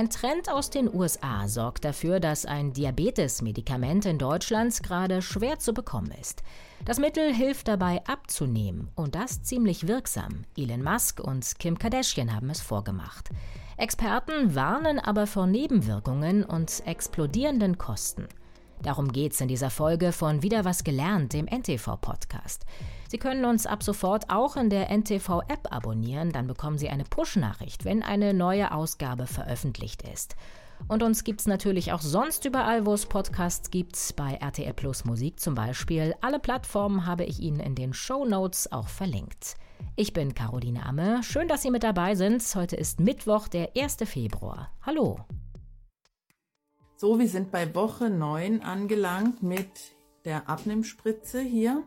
Ein Trend aus den USA sorgt dafür, dass ein Diabetes-Medikament in Deutschland gerade schwer zu bekommen ist. Das Mittel hilft dabei abzunehmen und das ziemlich wirksam. Elon Musk und Kim Kardashian haben es vorgemacht. Experten warnen aber vor Nebenwirkungen und explodierenden Kosten. Darum geht's in dieser Folge von Wieder was gelernt, dem NTV-Podcast. Sie können uns ab sofort auch in der NTV-App abonnieren, dann bekommen Sie eine Push-Nachricht, wenn eine neue Ausgabe veröffentlicht ist. Und uns gibt's natürlich auch sonst überall, wo es Podcasts gibt, bei RTL Plus Musik zum Beispiel. Alle Plattformen habe ich Ihnen in den Show Notes auch verlinkt. Ich bin Caroline Amme. Schön, dass Sie mit dabei sind. Heute ist Mittwoch, der 1. Februar. Hallo. So, wir sind bei Woche 9 angelangt mit der Abnimmspritze hier.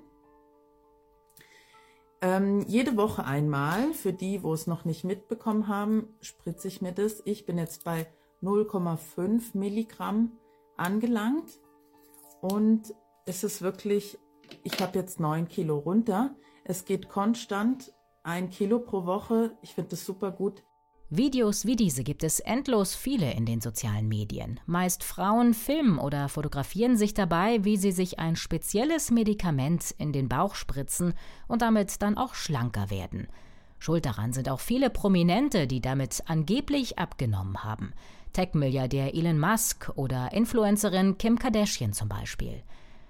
Ähm, jede Woche einmal, für die, wo es noch nicht mitbekommen haben, spritze ich mir das. Ich bin jetzt bei 0,5 Milligramm angelangt und es ist wirklich, ich habe jetzt 9 Kilo runter. Es geht konstant ein Kilo pro Woche. Ich finde das super gut. Videos wie diese gibt es endlos viele in den sozialen Medien. Meist Frauen filmen oder fotografieren sich dabei, wie sie sich ein spezielles Medikament in den Bauch spritzen und damit dann auch schlanker werden. Schuld daran sind auch viele Prominente, die damit angeblich abgenommen haben. Tech-Milliardär Elon Musk oder Influencerin Kim Kardashian zum Beispiel.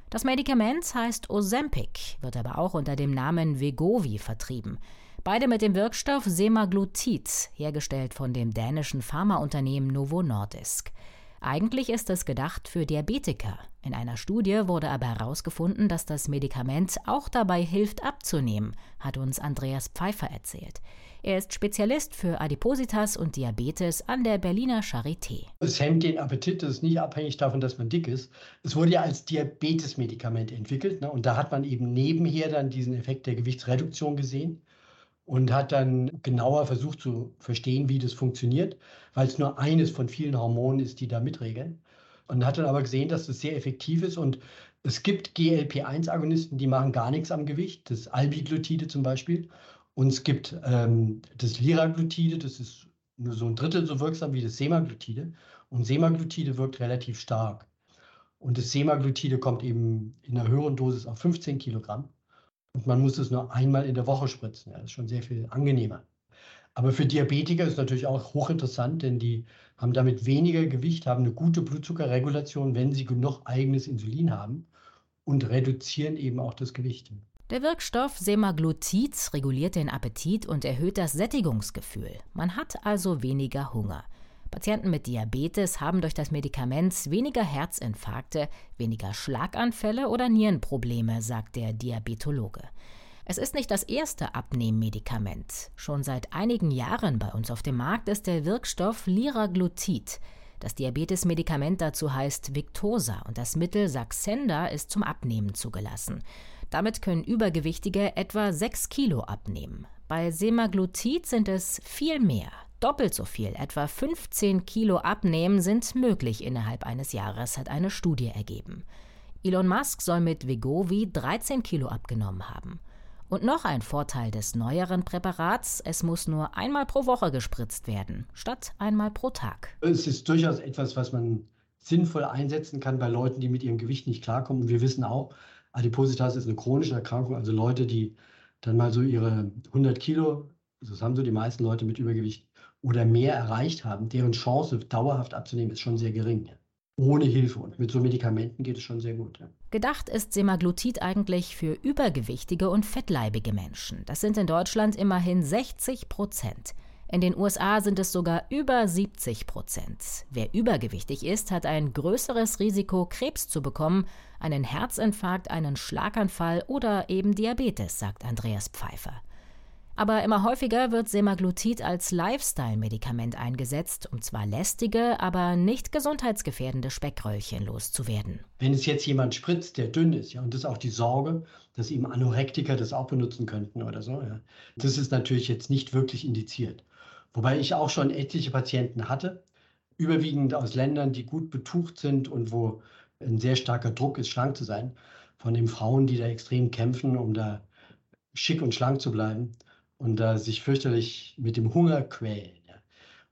Das Medikament heißt Ozempic, wird aber auch unter dem Namen Vegovi vertrieben. Beide mit dem Wirkstoff Semaglutid, hergestellt von dem dänischen Pharmaunternehmen Novo Nordisk. Eigentlich ist es gedacht für Diabetiker. In einer Studie wurde aber herausgefunden, dass das Medikament auch dabei hilft abzunehmen, hat uns Andreas Pfeiffer erzählt. Er ist Spezialist für Adipositas und Diabetes an der Berliner Charité. Es hemmt den Appetit, das ist nicht abhängig davon, dass man dick ist. Es wurde ja als Diabetesmedikament entwickelt ne? und da hat man eben nebenher dann diesen Effekt der Gewichtsreduktion gesehen und hat dann genauer versucht zu verstehen, wie das funktioniert, weil es nur eines von vielen Hormonen ist, die da mitregeln. Und hat dann aber gesehen, dass das sehr effektiv ist und es gibt GLP-1-Agonisten, die machen gar nichts am Gewicht, das Albiglutide zum Beispiel. Und es gibt ähm, das Liraglutide, das ist nur so ein Drittel so wirksam wie das Semaglutide. Und Semaglutide wirkt relativ stark. Und das Semaglutide kommt eben in einer höheren Dosis auf 15 Kilogramm. Und man muss es nur einmal in der Woche spritzen. Ja, das ist schon sehr viel angenehmer. Aber für Diabetiker ist es natürlich auch hochinteressant, denn die haben damit weniger Gewicht, haben eine gute Blutzuckerregulation, wenn sie genug eigenes Insulin haben und reduzieren eben auch das Gewicht. Der Wirkstoff Semaglutid reguliert den Appetit und erhöht das Sättigungsgefühl. Man hat also weniger Hunger. Patienten mit Diabetes haben durch das Medikament weniger Herzinfarkte, weniger Schlaganfälle oder Nierenprobleme, sagt der Diabetologe. Es ist nicht das erste Abnehmmedikament. Schon seit einigen Jahren bei uns auf dem Markt ist der Wirkstoff Liraglutid. Das Diabetesmedikament dazu heißt Victosa und das Mittel Saxenda ist zum Abnehmen zugelassen. Damit können Übergewichtige etwa 6 Kilo abnehmen. Bei Semaglutid sind es viel mehr. Doppelt so viel, etwa 15 Kilo abnehmen, sind möglich innerhalb eines Jahres, hat eine Studie ergeben. Elon Musk soll mit Vegovi 13 Kilo abgenommen haben. Und noch ein Vorteil des neueren Präparats, es muss nur einmal pro Woche gespritzt werden, statt einmal pro Tag. Es ist durchaus etwas, was man sinnvoll einsetzen kann bei Leuten, die mit ihrem Gewicht nicht klarkommen. Wir wissen auch, Adipositas ist eine chronische Erkrankung, also Leute, die dann mal so ihre 100 Kilo, das haben so die meisten Leute mit Übergewicht, oder mehr erreicht haben, deren Chance dauerhaft abzunehmen ist schon sehr gering. Ohne Hilfe und mit so Medikamenten geht es schon sehr gut. Ja. Gedacht ist Semaglutid eigentlich für übergewichtige und fettleibige Menschen. Das sind in Deutschland immerhin 60 Prozent. In den USA sind es sogar über 70 Prozent. Wer übergewichtig ist, hat ein größeres Risiko, Krebs zu bekommen, einen Herzinfarkt, einen Schlaganfall oder eben Diabetes, sagt Andreas Pfeiffer. Aber immer häufiger wird Semaglutid als Lifestyle-Medikament eingesetzt, um zwar lästige, aber nicht gesundheitsgefährdende Speckröllchen loszuwerden. Wenn es jetzt jemand spritzt, der dünn ist, ja, und das ist auch die Sorge, dass eben Anorektiker das auch benutzen könnten oder so, ja, das ist natürlich jetzt nicht wirklich indiziert. Wobei ich auch schon etliche Patienten hatte, überwiegend aus Ländern, die gut betucht sind und wo ein sehr starker Druck ist, schlank zu sein, von den Frauen, die da extrem kämpfen, um da schick und schlank zu bleiben und da sich fürchterlich mit dem Hunger quälen. Ja.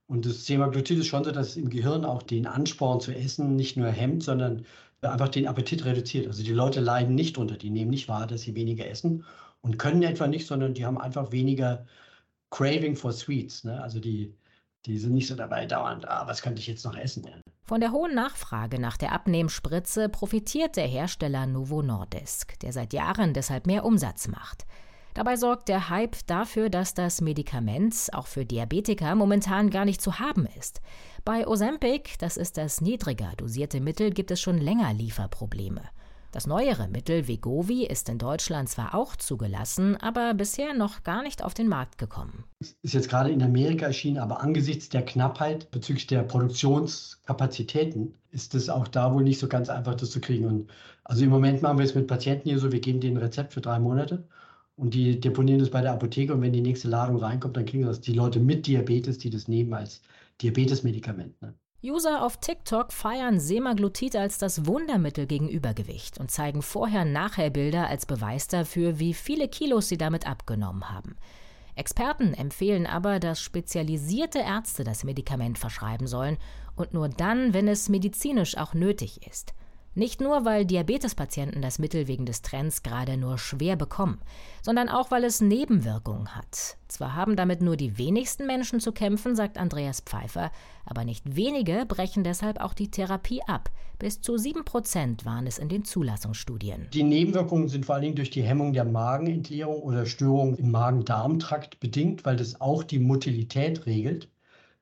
Und das Semaglutid ist schon so, dass es im Gehirn auch den Ansporn zu essen nicht nur hemmt, sondern einfach den Appetit reduziert. Also die Leute leiden nicht drunter, die nehmen nicht wahr, dass sie weniger essen und können etwa nicht, sondern die haben einfach weniger Craving for Sweets. Ne? Also die, die sind nicht so dabei dauernd, ah, was könnte ich jetzt noch essen? Ja. Von der hohen Nachfrage nach der Abnehmspritze profitiert der Hersteller Novo Nordisk, der seit Jahren deshalb mehr Umsatz macht. Dabei sorgt der Hype dafür, dass das Medikament auch für Diabetiker momentan gar nicht zu haben ist. Bei Ozempic, das ist das niedriger dosierte Mittel, gibt es schon länger Lieferprobleme. Das neuere Mittel Vegovi ist in Deutschland zwar auch zugelassen, aber bisher noch gar nicht auf den Markt gekommen. Es ist jetzt gerade in Amerika erschienen, aber angesichts der Knappheit bezüglich der Produktionskapazitäten ist es auch da wohl nicht so ganz einfach, das zu kriegen. Und also im Moment machen wir es mit Patienten hier so, wir geben denen ein Rezept für drei Monate und die deponieren das bei der Apotheke und wenn die nächste Ladung reinkommt, dann kriegen das die Leute mit Diabetes, die das nehmen als Diabetesmedikament. Ne? User auf TikTok feiern Semaglutid als das Wundermittel gegen Übergewicht und zeigen Vorher-Nachher-Bilder als Beweis dafür, wie viele Kilos sie damit abgenommen haben. Experten empfehlen aber, dass spezialisierte Ärzte das Medikament verschreiben sollen und nur dann, wenn es medizinisch auch nötig ist. Nicht nur, weil Diabetespatienten das Mittel wegen des Trends gerade nur schwer bekommen, sondern auch, weil es Nebenwirkungen hat. Zwar haben damit nur die wenigsten Menschen zu kämpfen, sagt Andreas Pfeiffer, aber nicht wenige brechen deshalb auch die Therapie ab. Bis zu sieben Prozent waren es in den Zulassungsstudien. Die Nebenwirkungen sind vor allen Dingen durch die Hemmung der Magenentleerung oder Störungen im Magen-Darm-Trakt bedingt, weil das auch die Motilität regelt.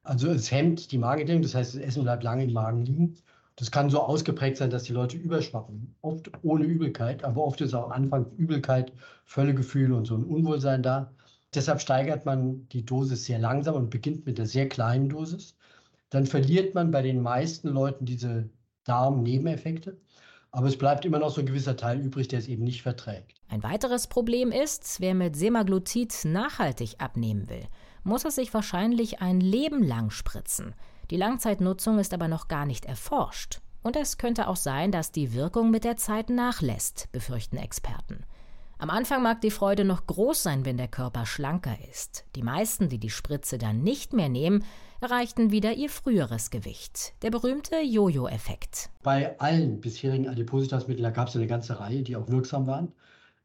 Also es hemmt die Magenentleerung, das heißt, das Essen bleibt lange im Magen liegen. Das kann so ausgeprägt sein, dass die Leute überschwappen. Oft ohne Übelkeit, aber oft ist auch Anfang Übelkeit, Völlegefühl und so ein Unwohlsein da. Deshalb steigert man die Dosis sehr langsam und beginnt mit der sehr kleinen Dosis. Dann verliert man bei den meisten Leuten diese Darmnebeneffekte. Aber es bleibt immer noch so ein gewisser Teil übrig, der es eben nicht verträgt. Ein weiteres Problem ist, wer mit Semaglutid nachhaltig abnehmen will, muss es sich wahrscheinlich ein Leben lang spritzen. Die Langzeitnutzung ist aber noch gar nicht erforscht. Und es könnte auch sein, dass die Wirkung mit der Zeit nachlässt, befürchten Experten. Am Anfang mag die Freude noch groß sein, wenn der Körper schlanker ist. Die meisten, die die Spritze dann nicht mehr nehmen, erreichten wieder ihr früheres Gewicht. Der berühmte Jojo-Effekt. Bei allen bisherigen Adipositasmitteln, da gab es eine ganze Reihe, die auch wirksam waren,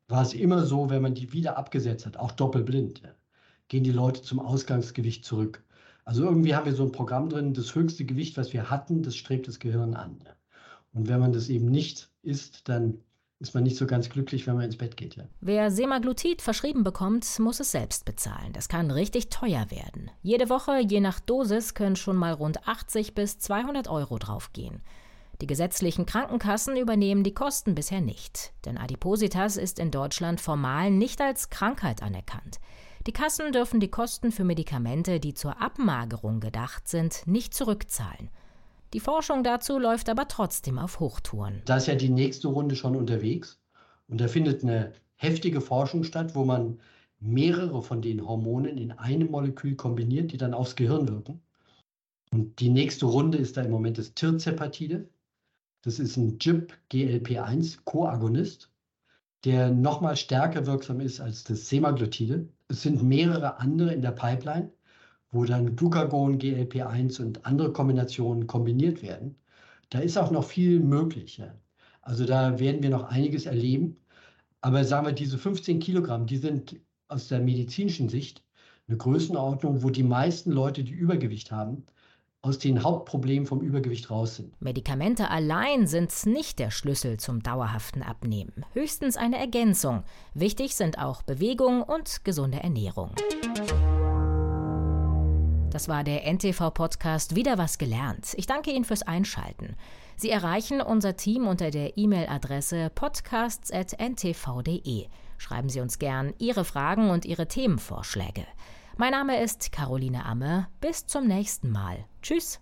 war es immer so, wenn man die wieder abgesetzt hat, auch doppelblind, gehen die Leute zum Ausgangsgewicht zurück. Also irgendwie haben wir so ein Programm drin, das höchste Gewicht, was wir hatten, das strebt das Gehirn an. Und wenn man das eben nicht isst, dann ist man nicht so ganz glücklich, wenn man ins Bett geht. Ja. Wer Semaglutid verschrieben bekommt, muss es selbst bezahlen. Das kann richtig teuer werden. Jede Woche, je nach Dosis, können schon mal rund 80 bis 200 Euro draufgehen. Die gesetzlichen Krankenkassen übernehmen die Kosten bisher nicht, denn Adipositas ist in Deutschland formal nicht als Krankheit anerkannt. Die Kassen dürfen die Kosten für Medikamente, die zur Abmagerung gedacht sind, nicht zurückzahlen. Die Forschung dazu läuft aber trotzdem auf Hochtouren. Da ist ja die nächste Runde schon unterwegs und da findet eine heftige Forschung statt, wo man mehrere von den Hormonen in einem Molekül kombiniert, die dann aufs Gehirn wirken. Und die nächste Runde ist da im Moment das Tirzepatide. Das ist ein GIP-GLP-1-Koagonist, der nochmal stärker wirksam ist als das Semaglutide. Es sind mehrere andere in der Pipeline, wo dann Glucagon, GLP-1 und andere Kombinationen kombiniert werden. Da ist auch noch viel möglich. Ja. Also da werden wir noch einiges erleben. Aber sagen wir, diese 15 Kilogramm, die sind aus der medizinischen Sicht eine Größenordnung, wo die meisten Leute, die Übergewicht haben, aus den Hauptproblemen vom Übergewicht raus sind. Medikamente allein sind nicht der Schlüssel zum dauerhaften Abnehmen, höchstens eine Ergänzung. Wichtig sind auch Bewegung und gesunde Ernährung. Das war der NTV-Podcast Wieder was gelernt. Ich danke Ihnen fürs Einschalten. Sie erreichen unser Team unter der E-Mail-Adresse podcasts.ntv.de. Schreiben Sie uns gern Ihre Fragen und Ihre Themenvorschläge. Mein Name ist Caroline Amme. Bis zum nächsten Mal. Tschüss.